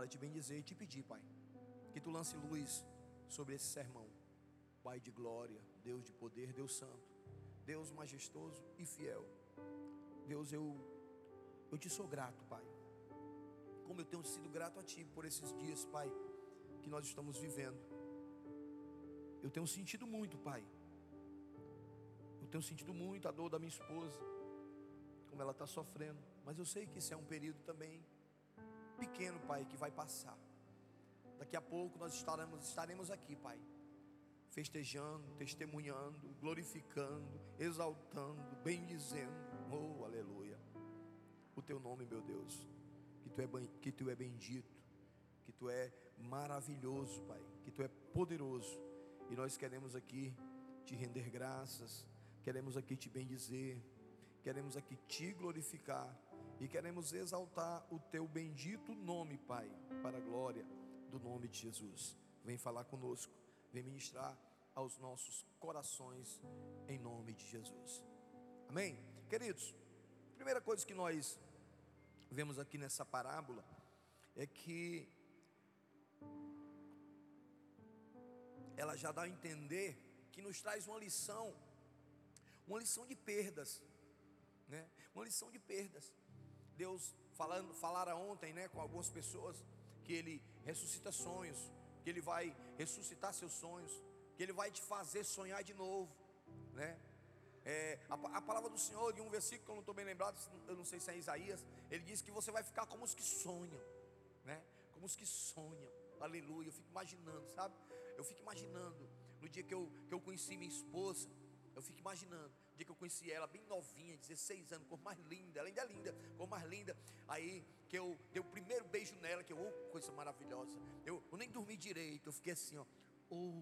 para te bendizer e te pedir, Pai, que tu lance luz sobre esse sermão. Pai de glória, Deus de poder, Deus santo, Deus majestoso e fiel. Deus, eu eu te sou grato, Pai. Como eu tenho sido grato a Ti por esses dias, Pai, que nós estamos vivendo. Eu tenho sentido muito, Pai. Eu tenho sentido muito a dor da minha esposa, como ela está sofrendo. Mas eu sei que isso é um período também pequeno, Pai, que vai passar. Daqui a pouco nós estaremos, estaremos aqui, Pai, festejando, testemunhando, glorificando, exaltando, bendizendo. Oh, aleluia o teu nome, meu Deus. Que tu, é, que tu é bendito, que tu é maravilhoso, Pai, que tu é poderoso. E nós queremos aqui te render graças, queremos aqui te bendizer, queremos aqui te glorificar e queremos exaltar o teu bendito nome, Pai, para a glória do nome de Jesus. Vem falar conosco, vem ministrar aos nossos corações em nome de Jesus. Amém? Queridos, primeira coisa que nós vemos aqui nessa parábola é que ela já dá a entender que nos traz uma lição, uma lição de perdas, né? Uma lição de perdas. Deus falando, falara ontem, né, com algumas pessoas que ele ressuscita sonhos, que ele vai ressuscitar seus sonhos, que ele vai te fazer sonhar de novo, né? É, a, a, palavra do Senhor, de um versículo que eu não estou bem lembrado, eu não sei se é Isaías, ele diz que você vai ficar como os que sonham, né? Como os que sonham, aleluia. Eu fico imaginando, sabe? Eu fico imaginando, no dia que eu, que eu conheci minha esposa, eu fico imaginando, dia que eu conheci ela, bem novinha, 16 anos, cor mais linda, ela ainda é linda, cor mais linda. Aí que eu dei o primeiro beijo nela, que eu, oh, coisa maravilhosa. Eu, eu nem dormi direito, eu fiquei assim, ó, oh,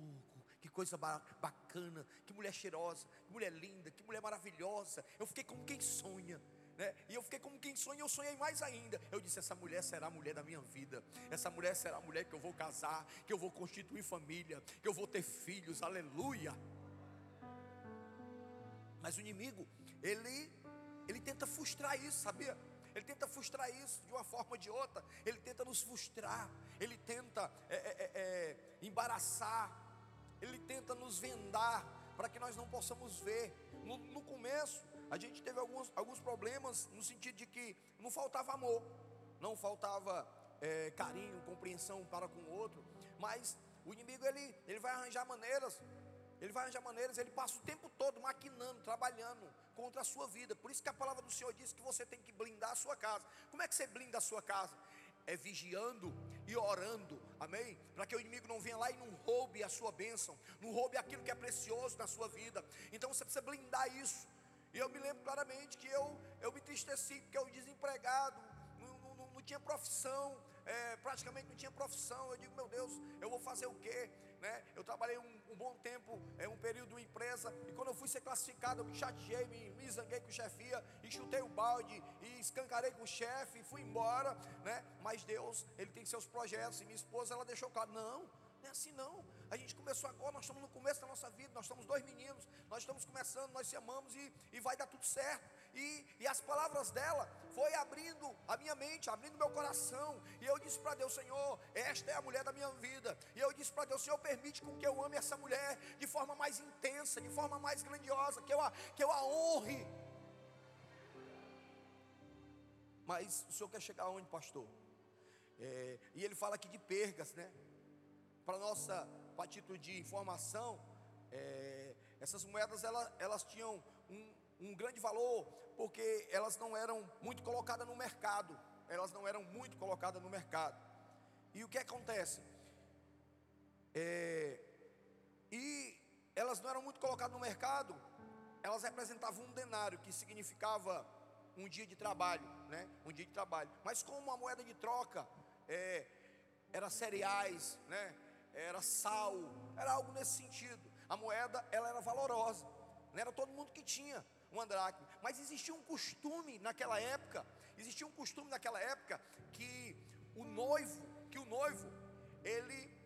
que coisa bacana, que mulher cheirosa, que mulher linda, que mulher maravilhosa. Eu fiquei como quem sonha. Né? E eu fiquei como quem sonha, eu sonhei mais ainda. Eu disse: essa mulher será a mulher da minha vida, essa mulher será a mulher que eu vou casar, que eu vou constituir família, que eu vou ter filhos, aleluia. Mas o inimigo, ele, ele tenta frustrar isso, sabia? Ele tenta frustrar isso de uma forma ou de outra, ele tenta nos frustrar, ele tenta é, é, é, é embaraçar, ele tenta nos vendar para que nós não possamos ver. No, no, começo, a gente teve alguns, alguns problemas no sentido de que não faltava amor, não faltava é, carinho, compreensão para com o outro, mas o inimigo ele, ele vai arranjar maneiras. Ele vai arranjar maneiras, ele passa o tempo todo maquinando, trabalhando contra a sua vida. Por isso que a palavra do Senhor diz que você tem que blindar a sua casa. Como é que você blinda a sua casa? é vigiando e orando, amém? Para que o inimigo não venha lá e não roube a sua bênção, não roube aquilo que é precioso na sua vida. Então você precisa blindar isso. E eu me lembro claramente que eu, eu me entristeci, porque eu desempregado, não, não, não tinha profissão, é, praticamente não tinha profissão. Eu digo, meu Deus, eu vou fazer o quê? Né? Eu trabalhei um, um bom tempo, é, um período de empresa, e quando eu fui ser classificado, eu me chateei, me, me zanguei com o chefia, e chutei o balde, e escancarei com o chefe, e fui embora, né? Mas Deus, Ele tem seus projetos, e minha esposa, ela deixou claro, não, não é assim não. A gente começou agora, nós estamos no começo da nossa vida, nós somos dois meninos, nós estamos começando, nós se amamos e, e vai dar tudo certo. E, e as palavras dela foi abrindo a minha mente, abrindo meu coração. E eu disse para Deus, Senhor, esta é a mulher da minha vida. E eu disse para Deus, Senhor, permite com que eu ame essa mulher de forma mais intensa, de forma mais grandiosa, que eu a, que eu a honre. Mas o senhor quer chegar aonde, pastor? É, e ele fala aqui de pergas, né? para nossa, para título de informação, é, essas moedas elas, elas tinham um, um grande valor, porque elas não eram muito colocadas no mercado, elas não eram muito colocadas no mercado. E o que acontece? É, e elas não eram muito colocadas no mercado, elas representavam um denário, que significava um dia de trabalho, né? Um dia de trabalho. Mas como uma moeda de troca, é, era cereais, né? era sal, era algo nesse sentido. A moeda, ela era valorosa, não era todo mundo que tinha um andraque, mas existia um costume naquela época, existia um costume naquela época que o noivo, que o noivo, ele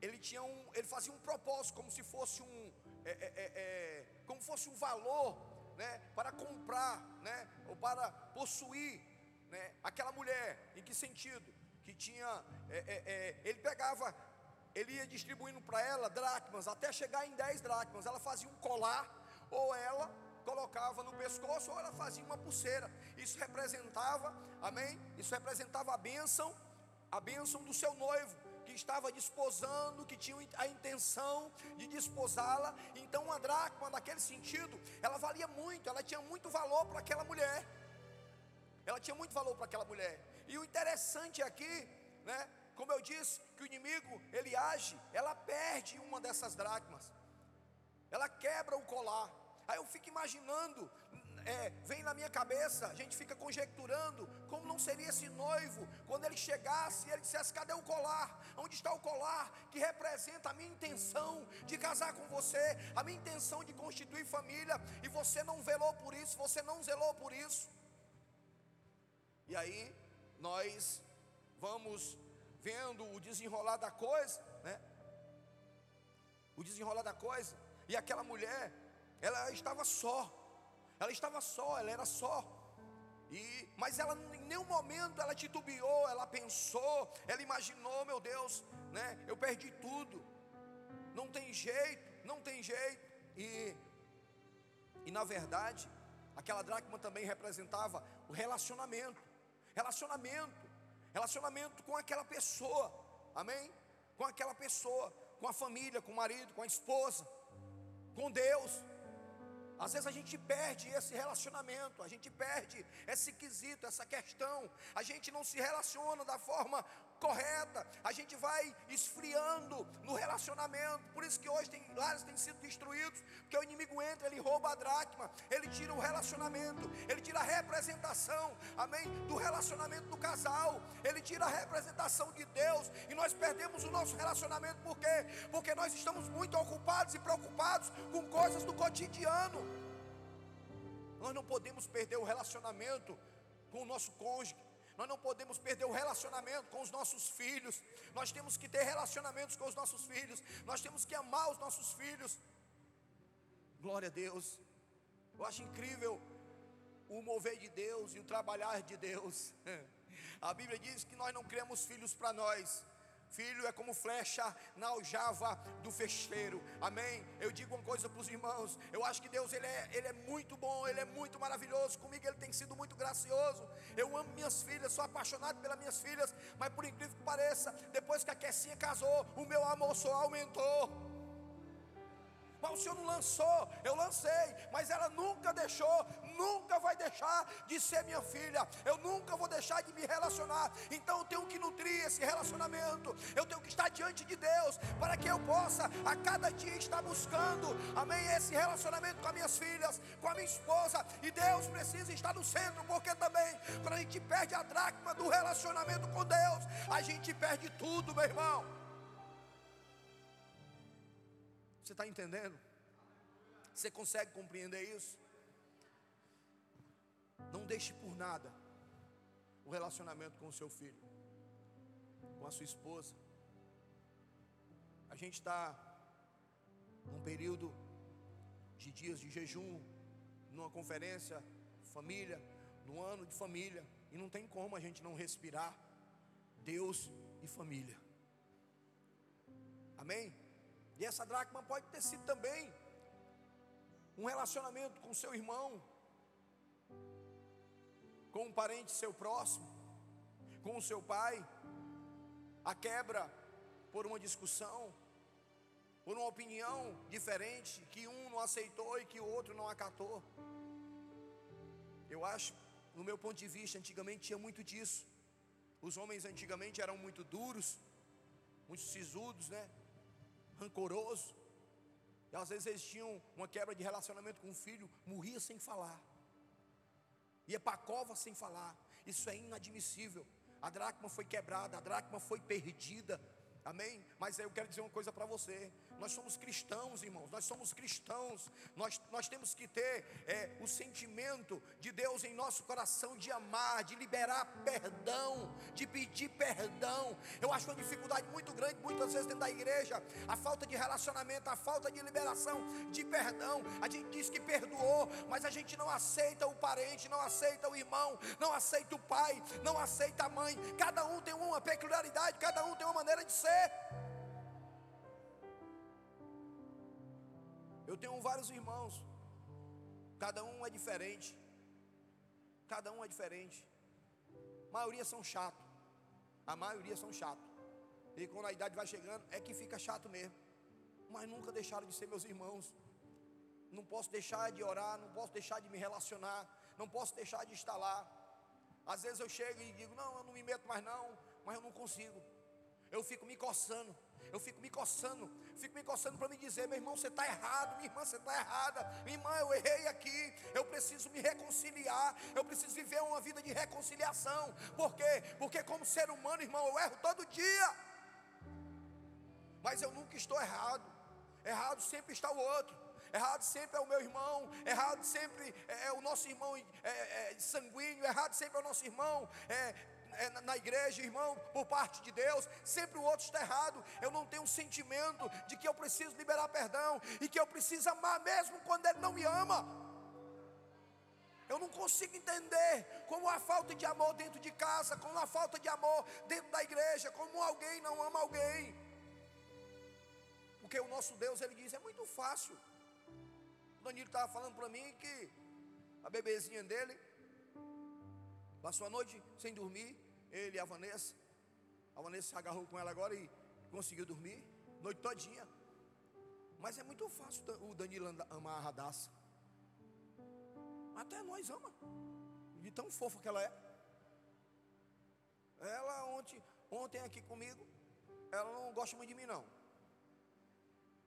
ele tinha um, ele fazia um propósito como se fosse um, é, é, é, é como fosse um valor, né, para comprar, né, ou para possuir, né, aquela mulher. Em que sentido? que tinha, é, é, ele pegava, ele ia distribuindo para ela dracmas, até chegar em 10 dracmas. Ela fazia um colar, ou ela colocava no pescoço, ou ela fazia uma pulseira. Isso representava, amém? Isso representava a bênção, a bênção do seu noivo que estava desposando, que tinha a intenção de desposá-la. Então, uma dracma, naquele sentido, ela valia muito, ela tinha muito valor para aquela mulher. Ela tinha muito valor para aquela mulher. E o interessante aqui, né? Como eu disse, que o inimigo ele age, ela perde uma dessas dracmas, ela quebra o colar. Aí eu fico imaginando é, vem na minha cabeça, a gente fica conjecturando como não seria esse noivo quando ele chegasse e ele dissesse: Cadê o colar? Onde está o colar que representa a minha intenção de casar com você, a minha intenção de constituir família, e você não velou por isso, você não zelou por isso. E aí nós vamos vendo o desenrolar da coisa, né? O desenrolar da coisa, e aquela mulher, ela estava só. Ela estava só, ela era só. E, mas ela em nenhum momento ela titubeou, ela pensou, ela imaginou, meu Deus, né? Eu perdi tudo. Não tem jeito, não tem jeito. E e na verdade, aquela dracma também representava o relacionamento. Relacionamento, relacionamento com aquela pessoa. Amém? Com aquela pessoa, com a família, com o marido, com a esposa, com Deus. Às vezes a gente perde esse relacionamento, a gente perde esse quesito, essa questão, a gente não se relaciona da forma correta, a gente vai esfriando no relacionamento. Por isso que hoje tem lares têm sido destruídos, porque o inimigo entra, ele rouba a dracma, ele tira o relacionamento, ele tira a representação, amém, do relacionamento do casal, ele tira a representação de Deus, e nós perdemos o nosso relacionamento por quê? Porque nós estamos muito ocupados e preocupados com coisas do cotidiano. Nós não podemos perder o relacionamento com o nosso cônjuge. Nós não podemos perder o relacionamento com os nossos filhos. Nós temos que ter relacionamentos com os nossos filhos. Nós temos que amar os nossos filhos. Glória a Deus. Eu acho incrível o mover de Deus e o trabalhar de Deus. A Bíblia diz que nós não criamos filhos para nós, Filho é como flecha na aljava do fecheiro. Amém? Eu digo uma coisa para os irmãos. Eu acho que Deus ele é, ele é muito bom, ele é muito maravilhoso. Comigo ele tem sido muito gracioso. Eu amo minhas filhas, sou apaixonado pelas minhas filhas. Mas por incrível que pareça, depois que a Kessinha casou, o meu amor só aumentou mas o Senhor não lançou, eu lancei, mas ela nunca deixou, nunca vai deixar de ser minha filha, eu nunca vou deixar de me relacionar, então eu tenho que nutrir esse relacionamento, eu tenho que estar diante de Deus, para que eu possa a cada dia estar buscando, amém, esse relacionamento com as minhas filhas, com a minha esposa, e Deus precisa estar no centro, porque também, quando a gente perde a dracma do relacionamento com Deus, a gente perde tudo, meu irmão. Você está entendendo? Você consegue compreender isso? Não deixe por nada o relacionamento com o seu filho, com a sua esposa. A gente está num período de dias de jejum, numa conferência família, no ano de família, e não tem como a gente não respirar Deus e família. Amém? E essa dracma pode ter sido também um relacionamento com seu irmão, com um parente seu próximo, com o seu pai, a quebra por uma discussão, por uma opinião diferente que um não aceitou e que o outro não acatou. Eu acho, no meu ponto de vista, antigamente tinha muito disso. Os homens antigamente eram muito duros, muito sisudos, né? Rancoroso. E às vezes eles tinham uma quebra de relacionamento com o filho, morria sem falar. Ia para a cova sem falar. Isso é inadmissível. A dracma foi quebrada, a dracma foi perdida. Amém? Mas eu quero dizer uma coisa para você. Nós somos cristãos, irmãos. Nós somos cristãos. Nós, nós temos que ter é, o sentimento de Deus em nosso coração de amar, de liberar perdão, de pedir perdão. Eu acho uma dificuldade muito grande, muitas vezes dentro da igreja, a falta de relacionamento, a falta de liberação de perdão. A gente diz que perdoou, mas a gente não aceita o parente, não aceita o irmão, não aceita o pai, não aceita a mãe. Cada um tem uma peculiaridade, cada um tem uma maneira de ser você. Eu tenho vários irmãos, cada um é diferente. Cada um é diferente. A maioria são chatos. A maioria são chatos. E quando a idade vai chegando, é que fica chato mesmo. Mas nunca deixaram de ser meus irmãos. Não posso deixar de orar, não posso deixar de me relacionar, não posso deixar de estar lá. Às vezes eu chego e digo: Não, eu não me meto mais, não, mas eu não consigo eu fico me coçando, eu fico me coçando, fico me coçando para me dizer, meu irmão, você está errado, minha irmã, você está errada, minha irmã, eu errei aqui, eu preciso me reconciliar, eu preciso viver uma vida de reconciliação, por quê? Porque como ser humano, irmão, eu erro todo dia, mas eu nunca estou errado, errado sempre está o outro, errado sempre é o meu irmão, errado sempre é, é o nosso irmão é, é, sanguíneo, errado sempre é o nosso irmão é, é, na igreja, irmão, por parte de Deus, sempre o outro está errado. Eu não tenho um sentimento de que eu preciso liberar perdão e que eu preciso amar mesmo quando ele não me ama. Eu não consigo entender como a falta de amor dentro de casa, como a falta de amor dentro da igreja, como alguém não ama alguém. Porque o nosso Deus, ele diz, é muito fácil. O Danilo estava falando para mim que a bebezinha dele passou a noite sem dormir, ele e a Vanessa. A Vanessa se agarrou com ela agora e conseguiu dormir, noite todinha. Mas é muito fácil o Danilo amar a Radassa. Até nós ama. De tão fofa que ela é. Ela ontem, ontem aqui comigo, ela não gosta muito de mim não.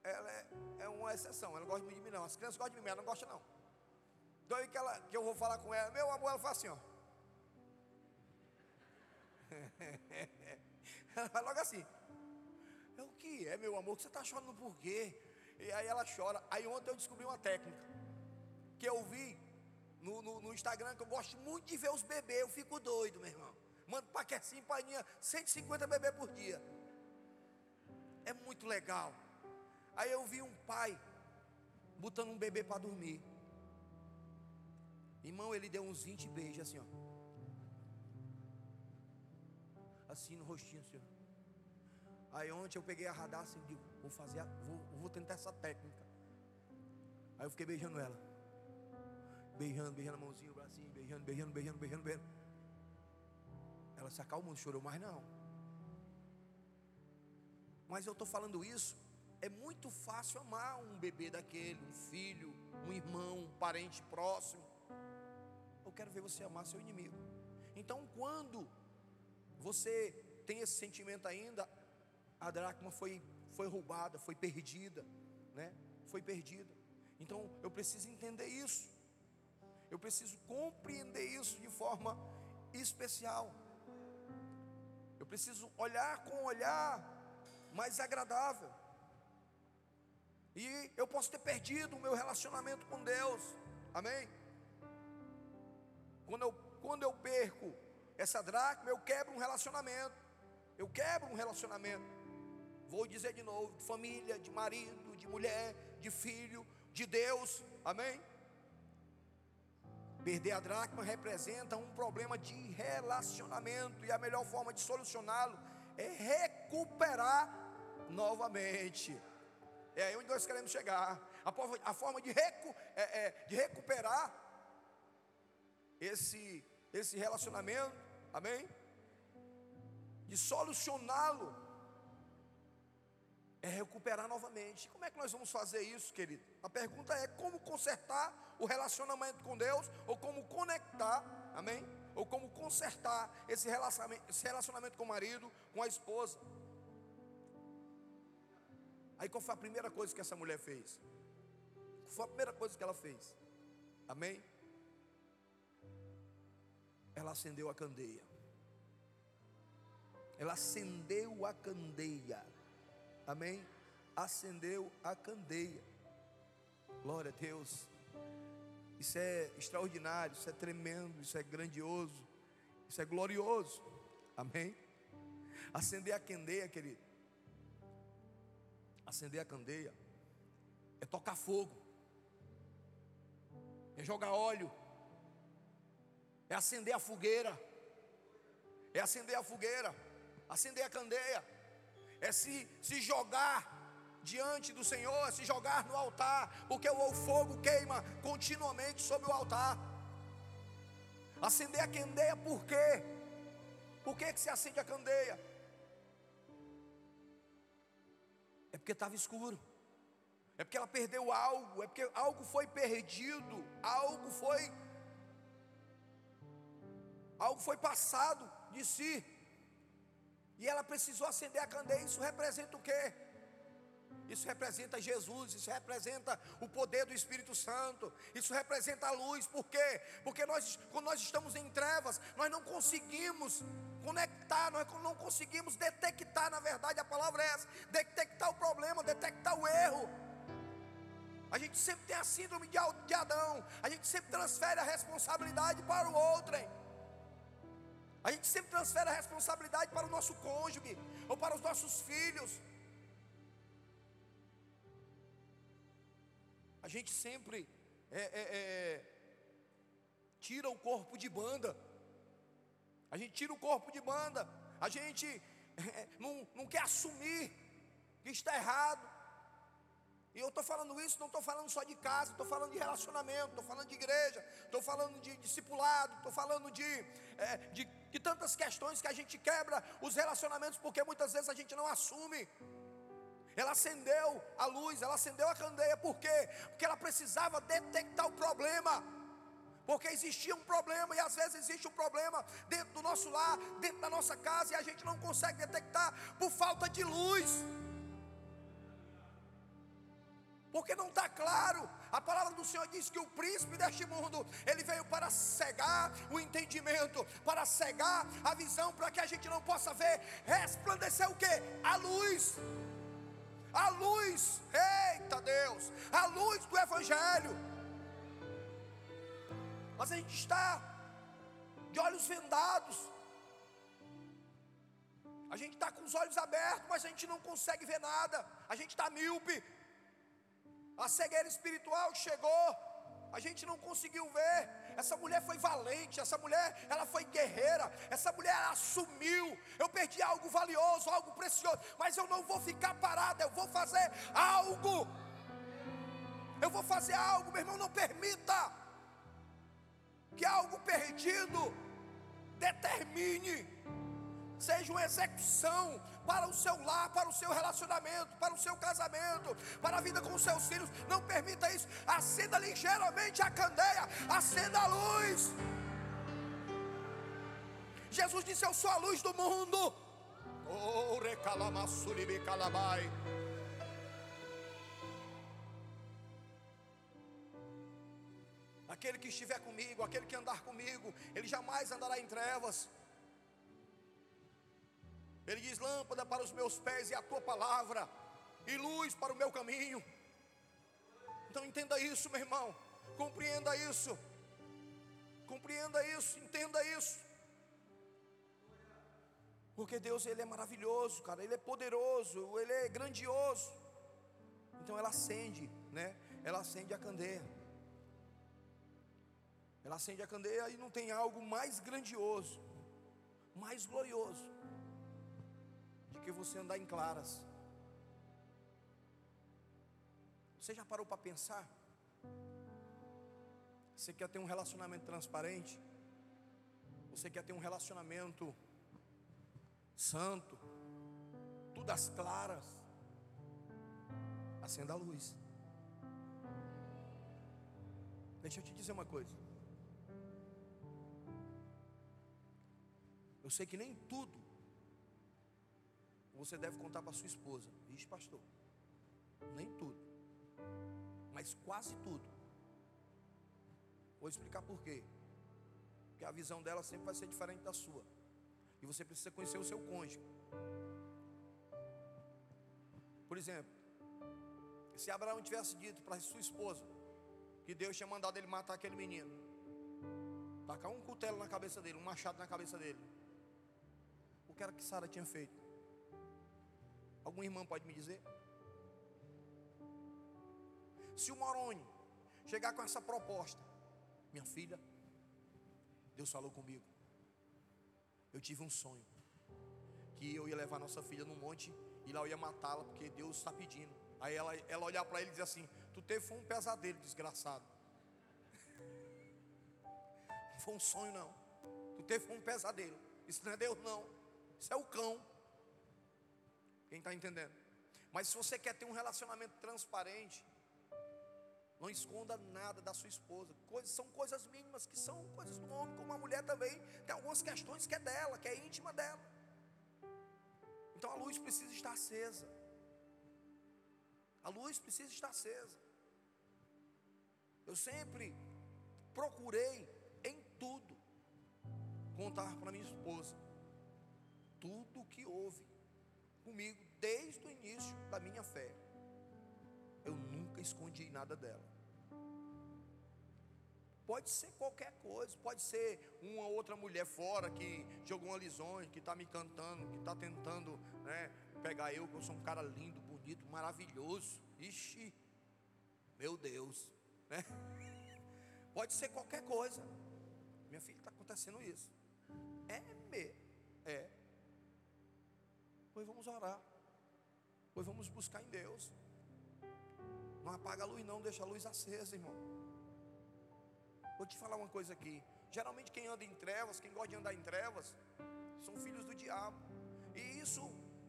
Ela é, é uma exceção, ela não gosta muito de mim não. As crianças gostam de mim, ela não gosta não. Então que, ela, que eu vou falar com ela, meu amor, ela fala assim, ó. ela vai logo assim. É o que é, meu amor? Que você está chorando por quê? E aí ela chora. Aí ontem eu descobri uma técnica que eu vi no, no, no Instagram, que eu gosto muito de ver os bebês. Eu fico doido, meu irmão. Mando paquecinho, painha, 150 bebês por dia. É muito legal. Aí eu vi um pai botando um bebê para dormir. Irmão, ele deu uns 20 beijos assim, ó assim no rostinho, Senhor. Aí ontem eu peguei a radassa e digo, vou fazer, a, vou, vou tentar essa técnica. Aí eu fiquei beijando ela. Beijando, beijando a mãozinha, o bracinho, beijando, beijando, beijando, beijando, beijando. Ela se acalmou, não chorou mais não. Mas eu estou falando isso, é muito fácil amar um bebê daquele, um filho, um irmão, um parente próximo. Eu quero ver você amar seu inimigo. Então, quando você tem esse sentimento ainda? A dracma foi, foi roubada, foi perdida, né? Foi perdida. Então eu preciso entender isso. Eu preciso compreender isso de forma especial. Eu preciso olhar com um olhar mais agradável. E eu posso ter perdido o meu relacionamento com Deus. Amém? Quando eu, quando eu perco essa dracma, eu quebro um relacionamento. Eu quebro um relacionamento. Vou dizer de novo: de família, de marido, de mulher, de filho, de Deus. Amém? Perder a dracma representa um problema de relacionamento, e a melhor forma de solucioná-lo é recuperar novamente. É aí onde nós queremos chegar. A forma, de, recu, é, é, de recuperar esse, esse relacionamento amém? De solucioná-lo, é recuperar novamente. Como é que nós vamos fazer isso, querido? A pergunta é como consertar o relacionamento com Deus, ou como conectar, amém? Ou como consertar esse relacionamento, esse relacionamento com o marido, com a esposa. Aí qual foi a primeira coisa que essa mulher fez? Qual foi a primeira coisa que ela fez? Amém? Ela acendeu a candeia. Ela acendeu a candeia. Amém? Acendeu a candeia. Glória a Deus. Isso é extraordinário, isso é tremendo, isso é grandioso, isso é glorioso. Amém? Acender a candeia, querido. Acender a candeia é tocar fogo, é jogar óleo, é acender a fogueira, é acender a fogueira, acender a candeia, é se, se jogar diante do Senhor, é se jogar no altar, porque o fogo queima continuamente sobre o altar. Acender a candeia por quê? Por que, que se acende a candeia? É porque estava escuro é porque ela perdeu algo, é porque algo foi perdido, algo foi algo foi passado de si. E ela precisou acender a candeia. Isso representa o quê? Isso representa Jesus, isso representa o poder do Espírito Santo, isso representa a luz, por quê? Porque nós, quando nós estamos em trevas, nós não conseguimos conectar, nós não conseguimos detectar, na verdade a palavra é essa, detectar o problema, detectar o erro. A gente sempre tem a síndrome de Adão. A gente sempre transfere a responsabilidade para o outro. Hein? A gente sempre transfere a responsabilidade para o nosso cônjuge ou para os nossos filhos. A gente sempre é, é, é, tira o corpo de banda. A gente tira o corpo de banda. A gente é, não, não quer assumir que está errado. E eu estou falando isso, não estou falando só de casa, estou falando de relacionamento, estou falando de igreja, estou falando de discipulado, estou falando de, é, de, de tantas questões que a gente quebra os relacionamentos, porque muitas vezes a gente não assume. Ela acendeu a luz, ela acendeu a candeia, por quê? Porque ela precisava detectar o problema. Porque existia um problema e às vezes existe um problema dentro do nosso lar, dentro da nossa casa e a gente não consegue detectar por falta de luz porque não está claro. A palavra do Senhor diz que o príncipe deste mundo, ele veio para cegar o entendimento, para cegar a visão, para que a gente não possa ver, resplandecer o que? A luz. A luz, eita Deus, a luz do Evangelho. Mas a gente está de olhos vendados, a gente está com os olhos abertos, mas a gente não consegue ver nada, a gente está míope, a cegueira espiritual chegou, a gente não conseguiu ver. Essa mulher foi valente, essa mulher, ela foi guerreira, essa mulher assumiu. Eu perdi algo valioso, algo precioso, mas eu não vou ficar parada, eu vou fazer algo. Eu vou fazer algo, meu irmão, não permita que algo perdido determine seja uma execução para o seu lar, para o seu relacionamento, para o seu casamento, para a vida com os seus filhos. Não permita isso. Acenda ligeiramente a candeia, acenda a luz. Jesus disse: Eu sou a luz do mundo. Oh, recalamassuribi calabai. Aquele que estiver comigo, aquele que andar comigo, ele jamais andará em trevas. Ele diz: lâmpada para os meus pés e a tua palavra, e luz para o meu caminho. Então entenda isso, meu irmão. Compreenda isso. Compreenda isso, entenda isso. Porque Deus ele é maravilhoso, cara, ele é poderoso, ele é grandioso. Então ela acende, né? Ela acende a candeia. Ela acende a candeia e não tem algo mais grandioso, mais glorioso que você andar em claras. Você já parou para pensar? Você quer ter um relacionamento transparente? Você quer ter um relacionamento santo? Tudo às claras? Acenda a luz. Deixa eu te dizer uma coisa. Eu sei que nem tudo você deve contar para sua esposa. Ixi, pastor, nem tudo, mas quase tudo. Vou explicar por quê. Porque a visão dela sempre vai ser diferente da sua. E você precisa conhecer o seu cônjuge. Por exemplo, se Abraão tivesse dito para sua esposa que Deus tinha mandado ele matar aquele menino, tacar um cutelo na cabeça dele, um machado na cabeça dele, o que era que Sara tinha feito? Alguma irmã pode me dizer? Se o Moroni chegar com essa proposta, minha filha, Deus falou comigo. Eu tive um sonho que eu ia levar nossa filha no monte e lá eu ia matá-la porque Deus está pedindo. Aí ela, ela olhar para ele e dizer assim: Tu teve foi um pesadelo, desgraçado. Não foi um sonho, não. Tu teve foi um pesadelo. Isso não é Deus, não. Isso é o cão. Quem está entendendo? Mas se você quer ter um relacionamento transparente, não esconda nada da sua esposa. Coisas, são coisas mínimas que são coisas do homem, como a mulher também. Tem algumas questões que é dela, que é íntima dela. Então a luz precisa estar acesa. A luz precisa estar acesa. Eu sempre procurei em tudo contar para minha esposa tudo o que houve comigo desde o início da minha fé. Eu nunca escondi nada dela. Pode ser qualquer coisa, pode ser uma outra mulher fora que jogou uma lisonha, que está me cantando, que está tentando né, pegar eu, que eu sou um cara lindo, bonito, maravilhoso. Ixi, meu Deus, né? Pode ser qualquer coisa. Minha filha está acontecendo isso. É me, é. Pois vamos orar. Pois vamos buscar em Deus. Não apaga a luz, não, deixa a luz acesa, irmão. Vou te falar uma coisa aqui. Geralmente quem anda em trevas, quem gosta de andar em trevas, são filhos do diabo. E isso,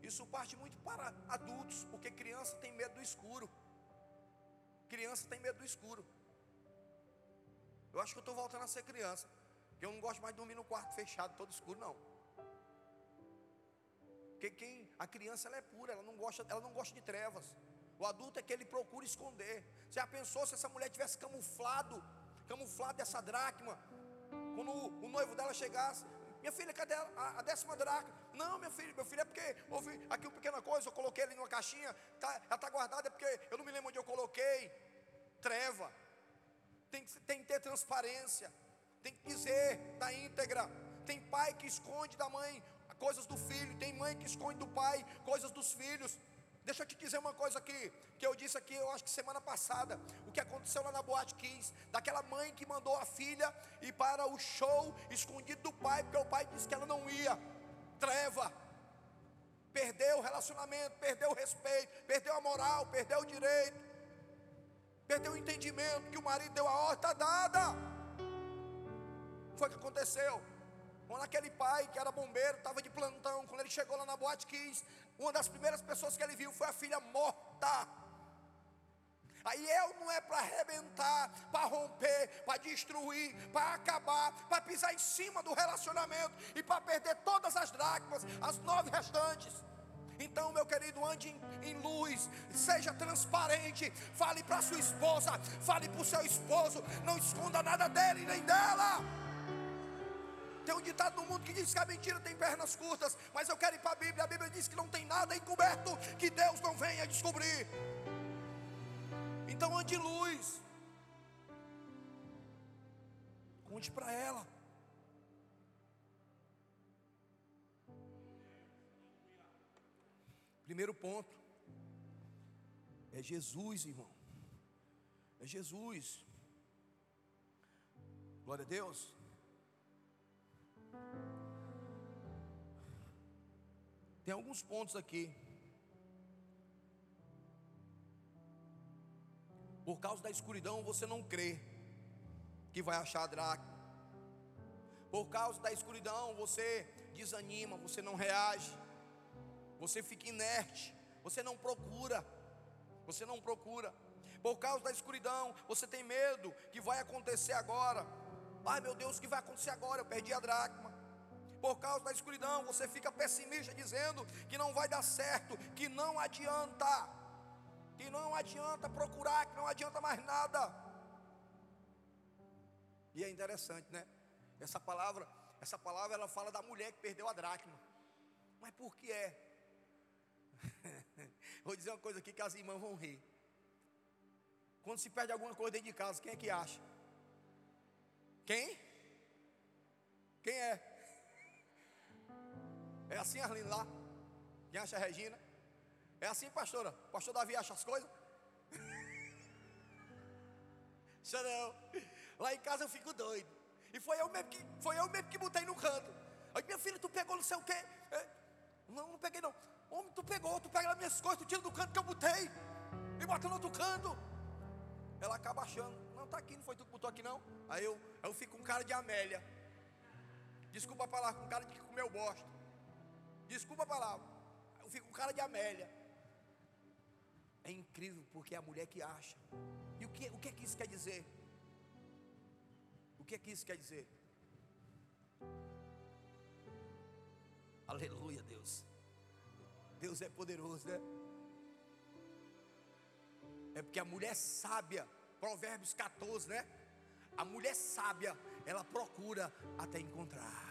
isso parte muito para adultos, porque criança tem medo do escuro. Criança tem medo do escuro. Eu acho que eu estou voltando a ser criança. Porque eu não gosto mais de dormir no quarto fechado, todo escuro, não. Porque quem, a criança ela é pura, ela não gosta, ela não gosta de trevas. O adulto é que ele procura esconder. Você já pensou se essa mulher tivesse camuflado, camuflado essa dracma? Quando o, noivo dela chegasse, minha filha, cadê a, a, décima dracma? Não, meu filho, meu filho, é porque houve aqui uma pequena coisa, eu coloquei ali numa caixinha, tá, ela está guardada, é porque eu não me lembro onde eu coloquei. Treva. Tem, tem que ter transparência. Tem que dizer da íntegra. Tem pai que esconde da mãe coisas do filho, tem mãe que esconde do pai coisas dos filhos. Deixa eu te dizer uma coisa aqui, que eu disse aqui, eu acho que semana passada, o que aconteceu lá na Boate Kiss, daquela mãe que mandou a filha ir para o show escondido do pai, porque o pai disse que ela não ia. Treva. Perdeu o relacionamento, perdeu o respeito, perdeu a moral, perdeu o direito, perdeu o entendimento que o marido deu a está dada. Foi o que aconteceu. Quando aquele pai que era bombeiro, estava de plantão, quando ele chegou lá na Boate Kiss, uma das primeiras pessoas que ele viu foi a filha morta. Aí eu não é para arrebentar, para romper, para destruir, para acabar, para pisar em cima do relacionamento e para perder todas as dracmas, as nove restantes. Então, meu querido, ande em, em luz, seja transparente, fale para sua esposa, fale para o seu esposo, não esconda nada dele nem dela. Tem um ditado no mundo que diz que a mentira tem pernas curtas, mas eu quero ir para a Bíblia. A Bíblia diz que não tem nada encoberto que Deus não venha descobrir. Então ande luz. Conte para ela. Primeiro ponto é Jesus, irmão. É Jesus. Glória a Deus. Tem alguns pontos aqui. Por causa da escuridão, você não crê que vai achar a dracma. Por causa da escuridão, você desanima, você não reage. Você fica inerte, você não procura. Você não procura. Por causa da escuridão, você tem medo que vai acontecer agora. Ai meu Deus, o que vai acontecer agora? Eu perdi a dracma. Por causa da escuridão, você fica pessimista dizendo que não vai dar certo, que não adianta, que não adianta procurar, que não adianta mais nada. E é interessante, né? Essa palavra, essa palavra ela fala da mulher que perdeu a dracma. Mas por que é? Vou dizer uma coisa aqui que as irmãs vão rir. Quando se perde alguma coisa dentro de casa, quem é que acha? Quem? Quem é? É assim, Arlindo, lá? Quem acha a Regina? É assim, pastora? Pastor Davi acha as coisas? Isso não. Lá em casa eu fico doido. E foi eu mesmo que, foi eu mesmo que botei no canto. Aí, minha filha, tu pegou não sei o quê. É, não, não peguei não. Homem, tu pegou, tu pega as minhas coisas, tu tira do canto que eu botei. E bota no outro canto. Ela acaba achando, não tá aqui, não foi tu que botou aqui não. Aí eu, eu fico com cara de Amélia. Desculpa a palavra, com cara de que comeu bosta. Desculpa a palavra. Eu fico com cara de Amélia. É incrível porque é a mulher que acha. E o que, o que é que isso quer dizer? O que é que isso quer dizer? Aleluia, Deus. Deus é poderoso, né? É porque a mulher sábia, Provérbios 14, né? A mulher sábia, ela procura até encontrar.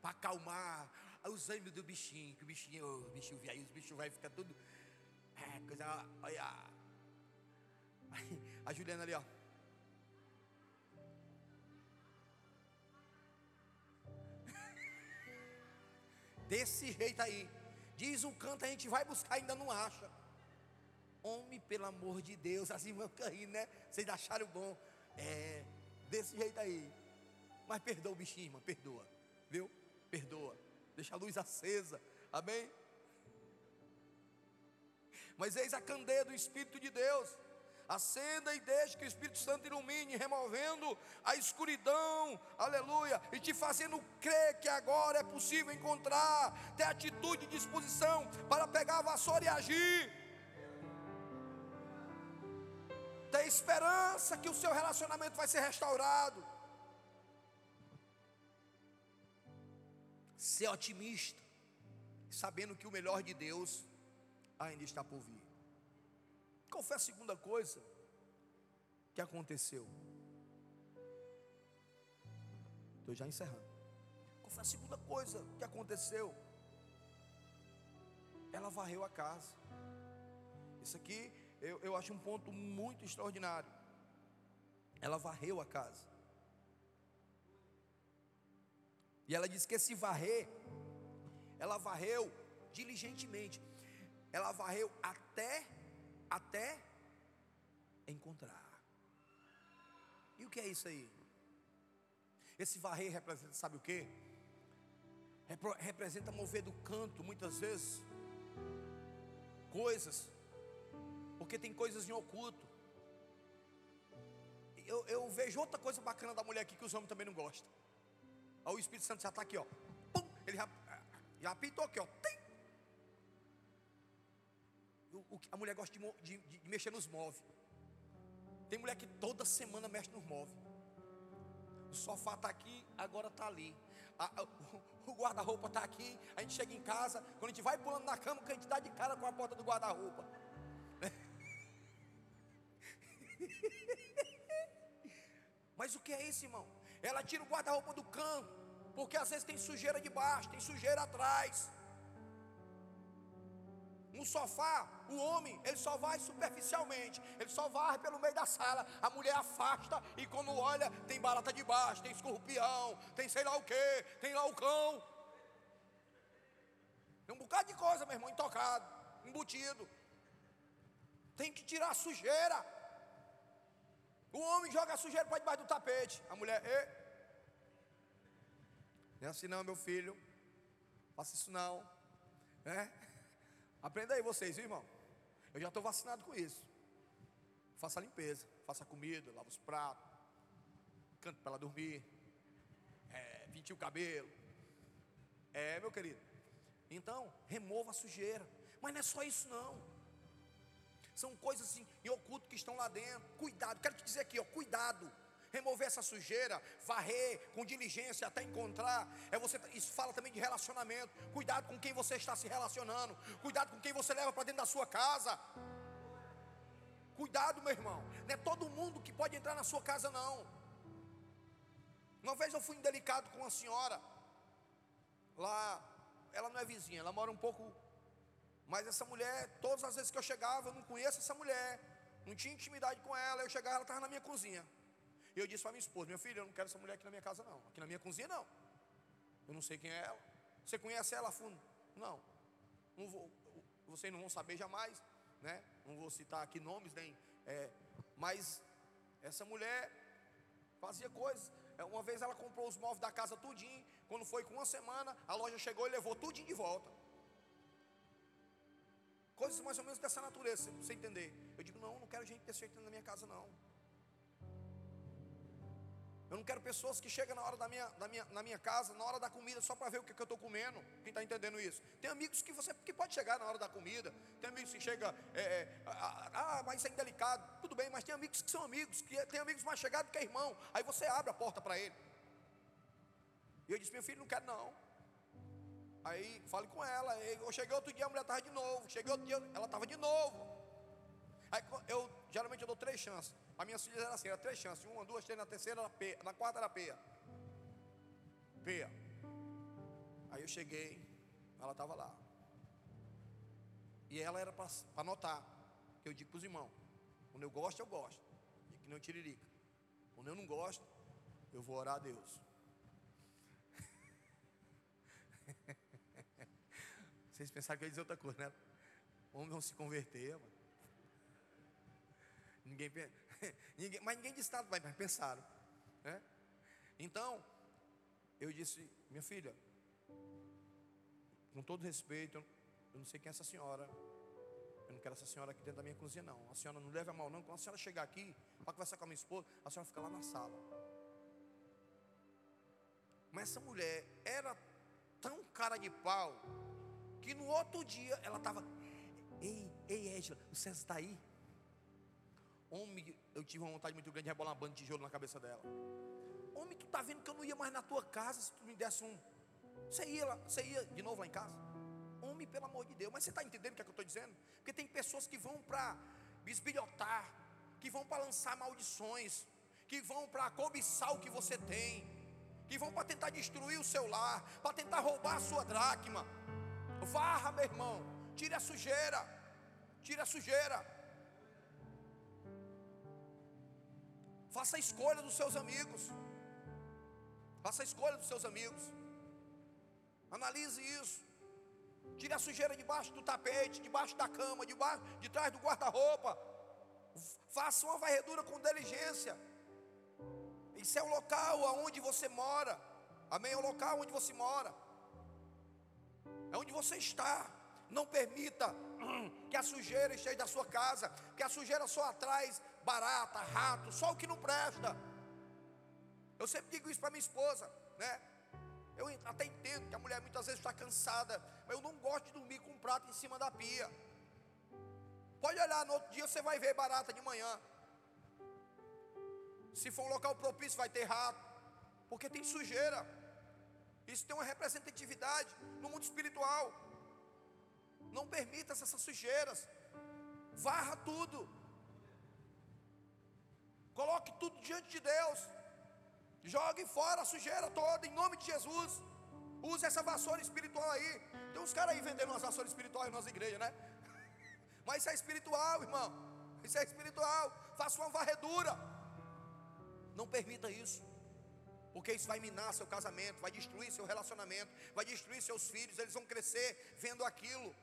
Para acalmar os ânimos do bichinho, que o bichinho, o bichinho aí, os bichos vai ficar tudo. É, coisa. Olha. A Juliana ali, ó. Desse jeito aí. Diz um canto, a gente vai buscar, ainda não acha. Homem, pelo amor de Deus, assim vão cair, né? Vocês acharam bom. É, desse jeito aí. Mas perdoa o bichinho, irmão, perdoa. Viu? Perdoa. Deixa a luz acesa. Amém? Mas eis a candeia do Espírito de Deus acenda e deixe que o Espírito Santo ilumine, removendo a escuridão, aleluia, e te fazendo crer que agora é possível encontrar, ter atitude e disposição para pegar a vassoura e agir. Ter esperança que o seu relacionamento vai ser restaurado. Ser otimista, sabendo que o melhor de Deus ainda está por vir. Qual foi a segunda coisa que aconteceu? Estou já encerrando. Qual foi a segunda coisa que aconteceu? Ela varreu a casa. Isso aqui eu, eu acho um ponto muito extraordinário. Ela varreu a casa. E ela disse que esse varrer, ela varreu diligentemente. Ela varreu até até encontrar. E o que é isso aí? Esse varrer representa, sabe o que? Representa mover do canto, muitas vezes, coisas, porque tem coisas em oculto. Eu, eu, vejo outra coisa bacana da mulher aqui que os homens também não gostam. Aí o Espírito Santo já está aqui, ó. Pum, ele já, já apitou aqui, ó. Tem, o, a mulher gosta de, de, de mexer nos móveis. Tem mulher que toda semana mexe nos móveis. O sofá está aqui, agora está ali. A, a, o guarda-roupa está aqui. A gente chega em casa, quando a gente vai pulando na cama, a gente dá de cara com a porta do guarda-roupa. Mas o que é isso, irmão? Ela tira o guarda-roupa do canto, porque às vezes tem sujeira debaixo, tem sujeira atrás. No sofá, o homem, ele só vai superficialmente, ele só vai pelo meio da sala. A mulher afasta e quando olha, tem barata de baixo, tem escorpião, tem sei lá o que, tem lá o cão. Tem um bocado de coisa, meu irmão, intocado, embutido. Tem que tirar a sujeira. O homem joga a sujeira para debaixo do tapete. A mulher, Ê. não é assim não, meu filho. Faça isso não. É? Aprenda aí vocês, viu, irmão? Eu já estou vacinado com isso. Faça a limpeza, faça a comida, lava os pratos, canto para ela dormir, é, o cabelo. É, meu querido. Então, remova a sujeira. Mas não é só isso não. São coisas assim, em oculto que estão lá dentro. Cuidado, quero te dizer aqui, ó, cuidado remover essa sujeira, varrer com diligência até encontrar. É você, isso fala também de relacionamento. Cuidado com quem você está se relacionando. Cuidado com quem você leva para dentro da sua casa. Cuidado, meu irmão. Não é todo mundo que pode entrar na sua casa, não. Uma vez eu fui indelicado com uma senhora, lá, ela não é vizinha, ela mora um pouco, mas essa mulher, todas as vezes que eu chegava, eu não conheço essa mulher, não tinha intimidade com ela, eu chegava, ela estava na minha cozinha. E eu disse para minha esposa, meu filho, eu não quero essa mulher aqui na minha casa não, aqui na minha cozinha não. Eu não sei quem é ela. Você conhece ela a fundo? Não. não vou, vocês não vão saber jamais, né? Não vou citar aqui nomes nem, é, mas essa mulher fazia coisas. É, uma vez ela comprou os móveis da casa tudinho. Quando foi com uma semana, a loja chegou e levou tudinho de volta. Coisas mais ou menos dessa natureza, você entender. Eu digo, não, não quero gente desse jeito na minha casa, não. Eu não quero pessoas que chegam na hora da minha, da minha, na minha casa, na hora da comida, só para ver o que, que eu estou comendo. Quem está entendendo isso? Tem amigos que você que pode chegar na hora da comida. Tem amigos que chega, é, é, ah, mas isso é indelicado. Tudo bem, mas tem amigos que são amigos, que tem amigos mais chegados que irmão. Aí você abre a porta para ele. E eu disse, meu filho, não quero não. Aí fale com ela. Eu cheguei outro dia, a mulher estava de novo. Cheguei outro dia, ela estava de novo. Aí eu geralmente eu dou três chances. A minha filha era assim, era três chances. Uma, duas, três, na terceira era peia. Na quarta era peia. Peia. Aí eu cheguei, ela estava lá. E ela era para anotar. Que eu digo para os irmãos. Quando eu gosto, eu gosto. E que não tiririca. Quando eu não gosto, eu vou orar a Deus. Vocês pensaram que eu ia dizer outra coisa, né? Homens vão se converter, mano. Ninguém, ninguém, mas ninguém disse nada, mas pensaram. Né? Então, eu disse, minha filha, com todo respeito, eu não sei quem é essa senhora. Eu não quero essa senhora aqui dentro da minha cozinha, não. A senhora não leva a mal, não. Quando a senhora chegar aqui para conversar com a minha esposa, a senhora fica lá na sala. Mas essa mulher era tão cara de pau que no outro dia ela estava. Ei, ei, Égila, o César está aí? Homem, eu tive uma vontade muito grande de rebolar uma banda de tijolo na cabeça dela. Homem, tu tá vendo que eu não ia mais na tua casa se tu me desse um. Você ia lá, você ia de novo lá em casa? Homem, pelo amor de Deus. Mas você está entendendo o que, é que eu estou dizendo? Porque tem pessoas que vão para bisbilhotar, que vão para lançar maldições, que vão para cobiçar o que você tem, que vão para tentar destruir o seu lar, para tentar roubar a sua dracma. Varra, meu irmão, tire a sujeira, tire a sujeira. Faça a escolha dos seus amigos. Faça a escolha dos seus amigos. Analise isso. Tire a sujeira debaixo do tapete, debaixo da cama, debaixo, de trás do guarda-roupa. Faça uma varredura com diligência. Isso é o local aonde você mora. Amém? É o local onde você mora. É onde você está. Não permita que a sujeira esteja da sua casa, que a sujeira só atrás barata, rato, só o que não presta. Eu sempre digo isso para minha esposa, né? Eu até entendo que a mulher muitas vezes está cansada, mas eu não gosto de dormir com um prato em cima da pia. Pode olhar, no outro dia você vai ver barata de manhã. Se for um local propício, vai ter rato, porque tem sujeira. Isso tem uma representatividade no mundo espiritual. Não permita essas sujeiras. Varra tudo. Coloque tudo diante de Deus. Jogue fora a sujeira toda em nome de Jesus. Use essa vassoura espiritual aí. Tem uns caras aí vendendo umas vassouras espirituais na nossa igreja, né? Mas isso é espiritual, irmão. Isso é espiritual. Faça uma varredura. Não permita isso. Porque isso vai minar seu casamento, vai destruir seu relacionamento, vai destruir seus filhos, eles vão crescer vendo aquilo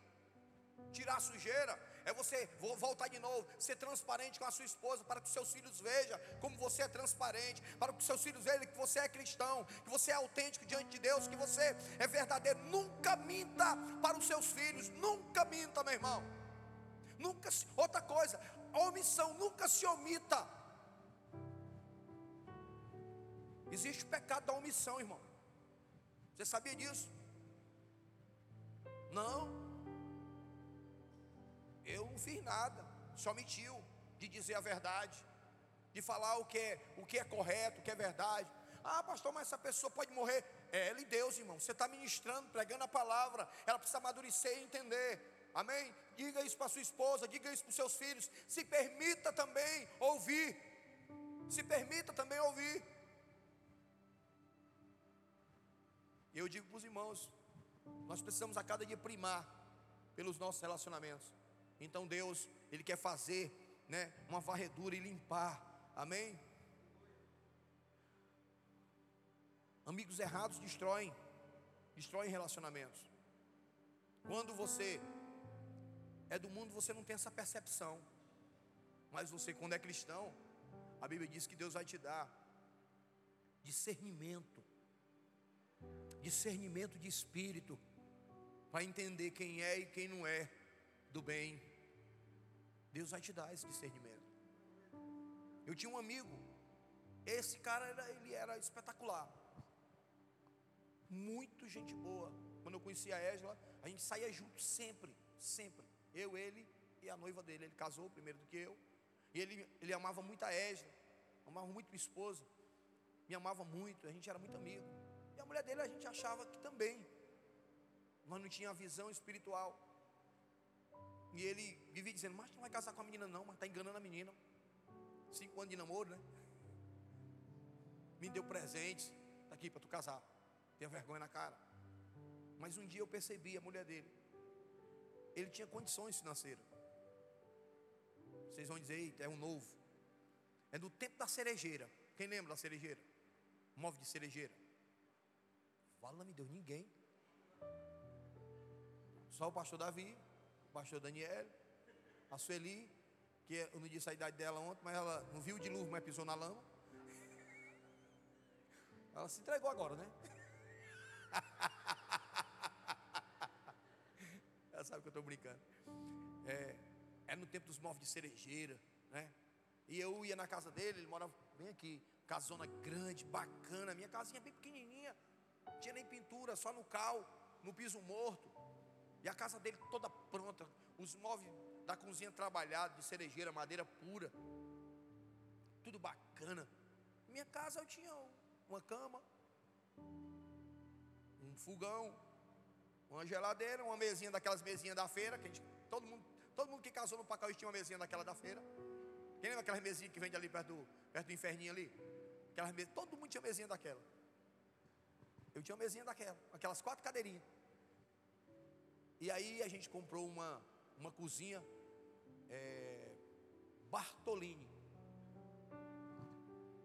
tirar a sujeira, é você vou voltar de novo, ser transparente com a sua esposa para que seus filhos vejam como você é transparente, para que seus filhos vejam que você é cristão, que você é autêntico diante de Deus, que você é verdadeiro. Nunca minta para os seus filhos, nunca minta, meu irmão. Nunca, outra coisa, a omissão nunca se omita. Existe o pecado da omissão, irmão. Você sabia disso? Não eu não fiz nada, só mentiu de dizer a verdade, de falar o que é, o que é correto, o que é verdade. Ah, pastor, mas essa pessoa pode morrer. É ela e Deus, irmão. Você está ministrando, pregando a palavra. Ela precisa amadurecer e entender. Amém? Diga isso para sua esposa, diga isso para os seus filhos. Se permita também ouvir. Se permita também ouvir. E eu digo para os irmãos, nós precisamos a cada dia primar pelos nossos relacionamentos. Então Deus, Ele quer fazer né, uma varredura e limpar. Amém? Amigos errados destroem, destroem relacionamentos. Quando você é do mundo, você não tem essa percepção. Mas você, quando é cristão, a Bíblia diz que Deus vai te dar discernimento, discernimento de espírito, para entender quem é e quem não é do bem. Deus vai te dar esse discernimento. Eu tinha um amigo, esse cara era, ele era espetacular, muito gente boa. Quando eu conheci a Ésla, a gente saía junto sempre, sempre. Eu, ele e a noiva dele. Ele casou primeiro do que eu. E ele, ele amava muito a Ésla, amava muito minha esposa, me amava muito, a gente era muito amigo. E a mulher dele a gente achava que também, mas não tinha visão espiritual. E ele vivia dizendo: Mas não vai casar com a menina, não, mas está enganando a menina. Cinco anos de namoro, né? Me deu presentes, está aqui para tu casar. Tenha vergonha na cara. Mas um dia eu percebi a mulher dele. Ele tinha condições financeiras. Vocês vão dizer, eita, é um novo. É do tempo da cerejeira. Quem lembra da cerejeira? Move de cerejeira. Fala-me Deus, ninguém. Só o pastor Davi, o pastor Daniel, a Sueli, que eu não disse a idade dela ontem, mas ela não viu de luz, mas pisou na lama. Ela se entregou agora, né? Ela sabe que eu estou brincando. É, é no tempo dos móveis de cerejeira, né? E eu ia na casa dele, ele morava bem aqui, casona grande, bacana, minha casinha bem pequenininha, não tinha nem pintura, só no cal, no piso morto. E a casa dele toda pronta, os móveis da cozinha trabalhados, de cerejeira, madeira pura, tudo bacana. Minha casa eu tinha uma cama, um fogão, uma geladeira, uma mesinha daquelas mesinhas da feira, que gente, todo mundo, todo mundo que casou no Pacaú tinha uma mesinha daquela da feira. Quem lembra aquelas mesinhas que vende ali perto do, perto do inferninho ali? Aquelas mesinhas, todo mundo tinha mesinha daquela. Eu tinha uma mesinha daquela, aquelas quatro cadeirinhas. E aí a gente comprou uma, uma cozinha é, Bartolini.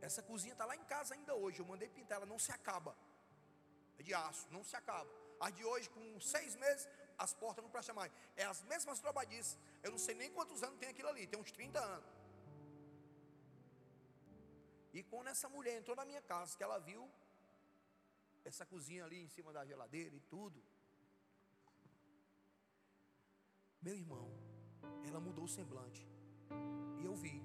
Essa cozinha está lá em casa ainda hoje. Eu mandei pintar, ela não se acaba. É de aço, não se acaba. As de hoje, com seis meses, as portas não prestam mais. É as mesmas trobadiças. Eu não sei nem quantos anos tem aquilo ali, tem uns 30 anos. E quando essa mulher entrou na minha casa, que ela viu essa cozinha ali em cima da geladeira e tudo, meu irmão, ela mudou o semblante. E eu vi.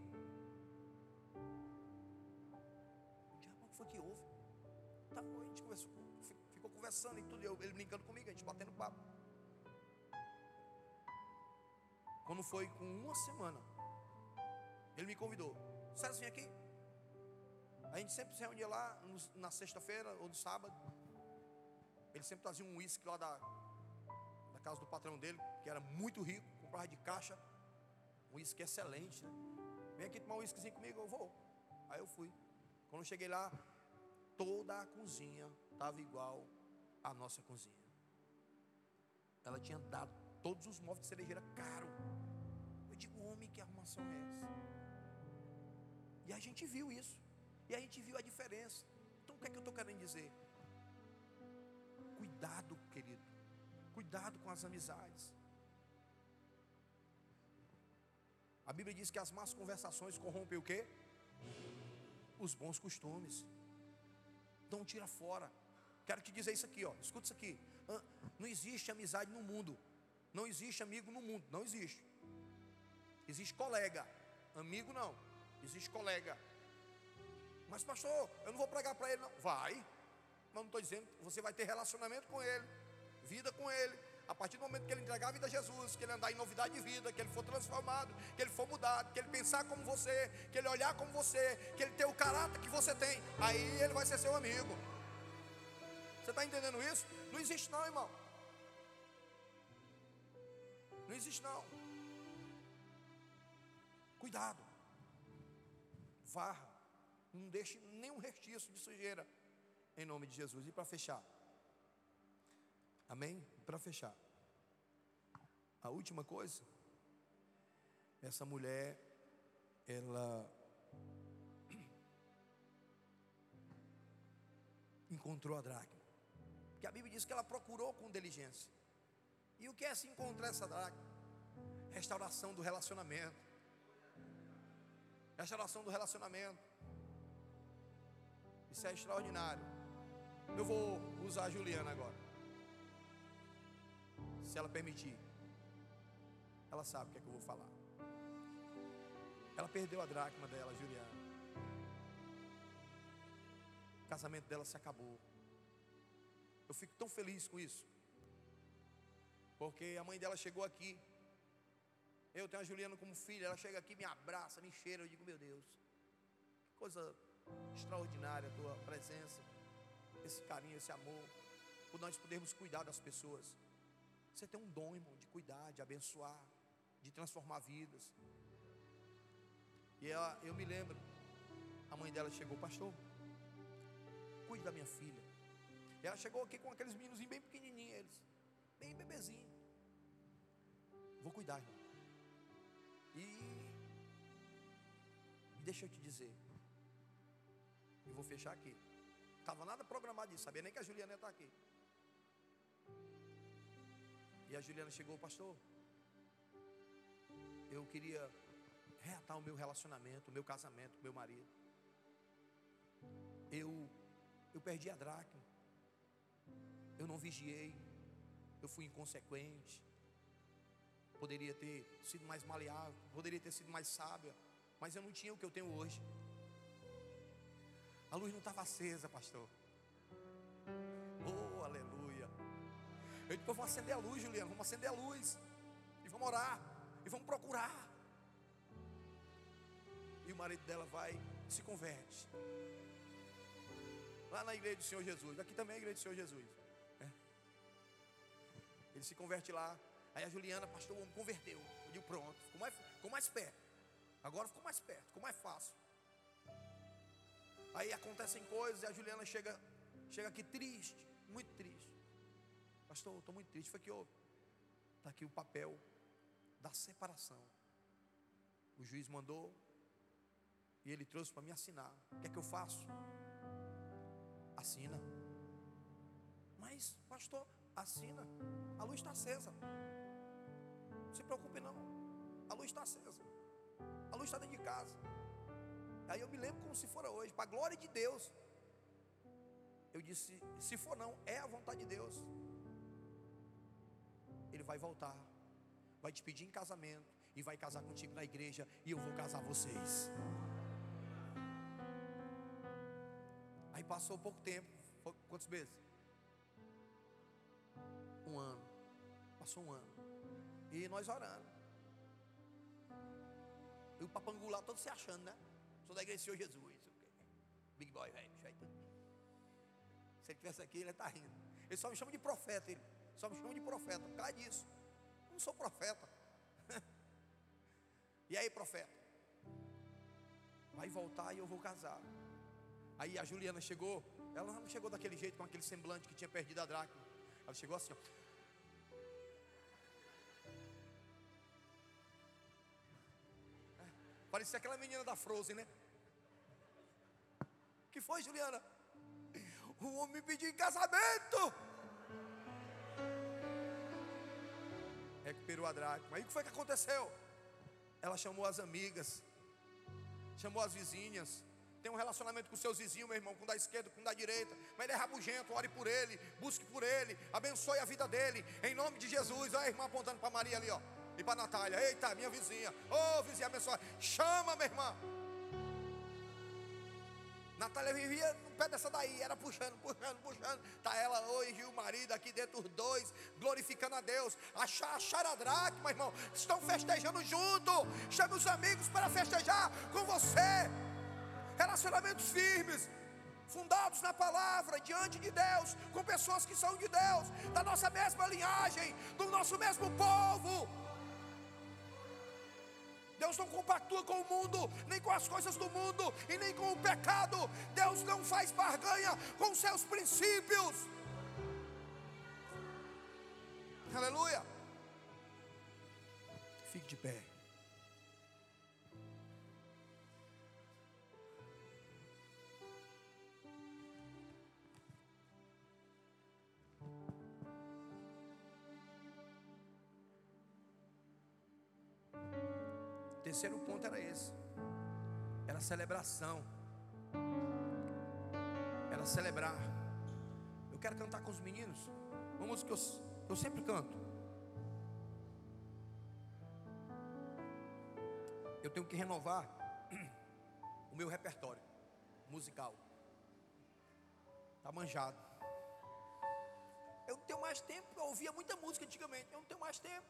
O que foi que houve? Tá, a gente conversou, ficou conversando e tudo, eu, ele brincando comigo, a gente batendo papo. Quando foi com uma semana, ele me convidou. César, vem aqui. A gente sempre se reunia lá na sexta-feira ou no sábado. Ele sempre trazia um uísque lá da, da casa do patrão dele, que era muito rico, comprava de caixa. Um uísque excelente, né? Vem aqui tomar um uísquezinho comigo, eu vou. Aí eu fui. Quando eu cheguei lá, toda a cozinha estava igual à nossa cozinha. Ela tinha dado todos os móveis de cerejeira caro. Eu digo, homem, que arrumação é essa? E a gente viu isso. E a gente viu a diferença. Então o que é que eu estou querendo dizer? Cuidado, querido. Cuidado com as amizades. A Bíblia diz que as más conversações corrompem o quê? Os bons costumes. Então tira fora. Quero te dizer isso aqui, ó. Escuta isso aqui. Não existe amizade no mundo. Não existe amigo no mundo. Não existe. Existe colega. Amigo não. Existe colega. Mas pastor, eu não vou pregar para ele, não. Vai. Mas não estou dizendo você vai ter relacionamento com ele, vida com ele. A partir do momento que ele entregar a vida a Jesus, que ele andar em novidade de vida, que ele for transformado, que ele for mudado, que ele pensar como você, que ele olhar como você, que ele ter o caráter que você tem, aí ele vai ser seu amigo. Você está entendendo isso? Não existe não, irmão. Não existe não. Cuidado. Varra. Não deixe nenhum restício de sujeira. Em nome de Jesus. E para fechar. Amém? Para fechar. A última coisa, essa mulher, ela encontrou a dracma. Porque a Bíblia diz que ela procurou com diligência. E o que é se encontrar essa dracma? Restauração do relacionamento. Restauração do relacionamento. Isso é extraordinário. Eu vou usar a Juliana agora. Se ela permitir. Ela sabe o que é que eu vou falar. Ela perdeu a dracma dela, Juliana. O casamento dela se acabou. Eu fico tão feliz com isso. Porque a mãe dela chegou aqui. Eu tenho a Juliana como filha, ela chega aqui, me abraça, me cheira, eu digo, meu Deus, que coisa extraordinária a tua presença, esse carinho, esse amor, por nós podermos cuidar das pessoas. Você tem um dom, irmão, de cuidar, de abençoar, de transformar vidas. E ela, eu me lembro, a mãe dela chegou, pastor, cuide da minha filha. Ela chegou aqui com aqueles meninos bem pequenininhos, eles, bem bebezinho. Vou cuidar, irmão. E deixa eu te dizer, e vou fechar aqui. Estava nada programado disso, sabia nem que a Juliana ia estar aqui. E a Juliana chegou, pastor. Eu queria reatar o meu relacionamento, o meu casamento, o meu marido. Eu, eu perdi a dracma. Eu não vigiei. Eu fui inconsequente. Poderia ter sido mais maleável, poderia ter sido mais sábia, mas eu não tinha o que eu tenho hoje. A luz não estava acesa, pastor. Oh, aleluia. Eu disse, vamos acender a luz, Juliana, vamos acender a luz. E vamos orar. E vamos procurar. E o marido dela vai se converte. Lá na igreja do Senhor Jesus. Aqui também é a igreja do Senhor Jesus. É. Ele se converte lá. Aí a Juliana, pastor, o homem converteu. Eu digo, pronto, ficou mais, ficou mais perto. Agora ficou mais perto, ficou mais fácil. Aí acontecem coisas e a Juliana chega, chega aqui triste, muito triste. Pastor, estou muito triste. Foi que houve. Está aqui o papel da separação. O juiz mandou e ele trouxe para me assinar. O que é que eu faço? Assina. Mas, pastor, assina. A luz está acesa. Não se preocupe não. A luz está acesa. A luz está dentro de casa. Aí eu me lembro como se fora hoje, para a glória de Deus. Eu disse: se for não, é a vontade de Deus. Ele vai voltar, vai te pedir em casamento e vai casar contigo na igreja e eu vou casar vocês. Aí passou pouco tempo, quantos meses? Um ano. Passou um ano. E nós orando. E o papangular todo se achando, né? Sou da igreja do Senhor Jesus. Big boy, velho. Se ele estivesse aqui, ele está rindo. Ele só me chama de profeta. Ele só me chama de profeta. Por causa disso. Eu não sou profeta. e aí, profeta? Vai voltar e eu vou casar. Aí a Juliana chegou. Ela não chegou daquele jeito, com aquele semblante que tinha perdido a dracma. Ela chegou assim, ó. Parecia aquela menina da Frozen, né? que foi, Juliana? O homem me pediu em casamento. Recuperou a dracma. Aí o que foi que aconteceu? Ela chamou as amigas, chamou as vizinhas. Tem um relacionamento com seus vizinhos, meu irmão, com da esquerda, com da direita. Mas ele é rabugento, ore por ele, busque por ele, abençoe a vida dele, em nome de Jesus. Olha a irmã apontando para Maria ali, ó. E para Natália, eita, minha vizinha, ô oh, vizinha abençoada, chama, minha irmã. Natália vivia no pé dessa daí, era puxando, puxando, puxando. Tá ela hoje e o marido aqui dentro, os dois, glorificando a Deus. Achar a dracma, irmão, estão festejando junto. Chame os amigos para festejar com você. Relacionamentos firmes, fundados na palavra, diante de Deus, com pessoas que são de Deus, da nossa mesma linhagem, do nosso mesmo povo. Deus não compactua com o mundo, nem com as coisas do mundo, e nem com o pecado. Deus não faz barganha com seus princípios. Aleluia. Fique de pé. Terceiro ponto era esse. Era celebração. Era celebrar. Eu quero cantar com os meninos. Uma música que eu, eu sempre canto. Eu tenho que renovar o meu repertório musical. Está manjado. Eu não tenho mais tempo, eu ouvia muita música antigamente, eu não tenho mais tempo.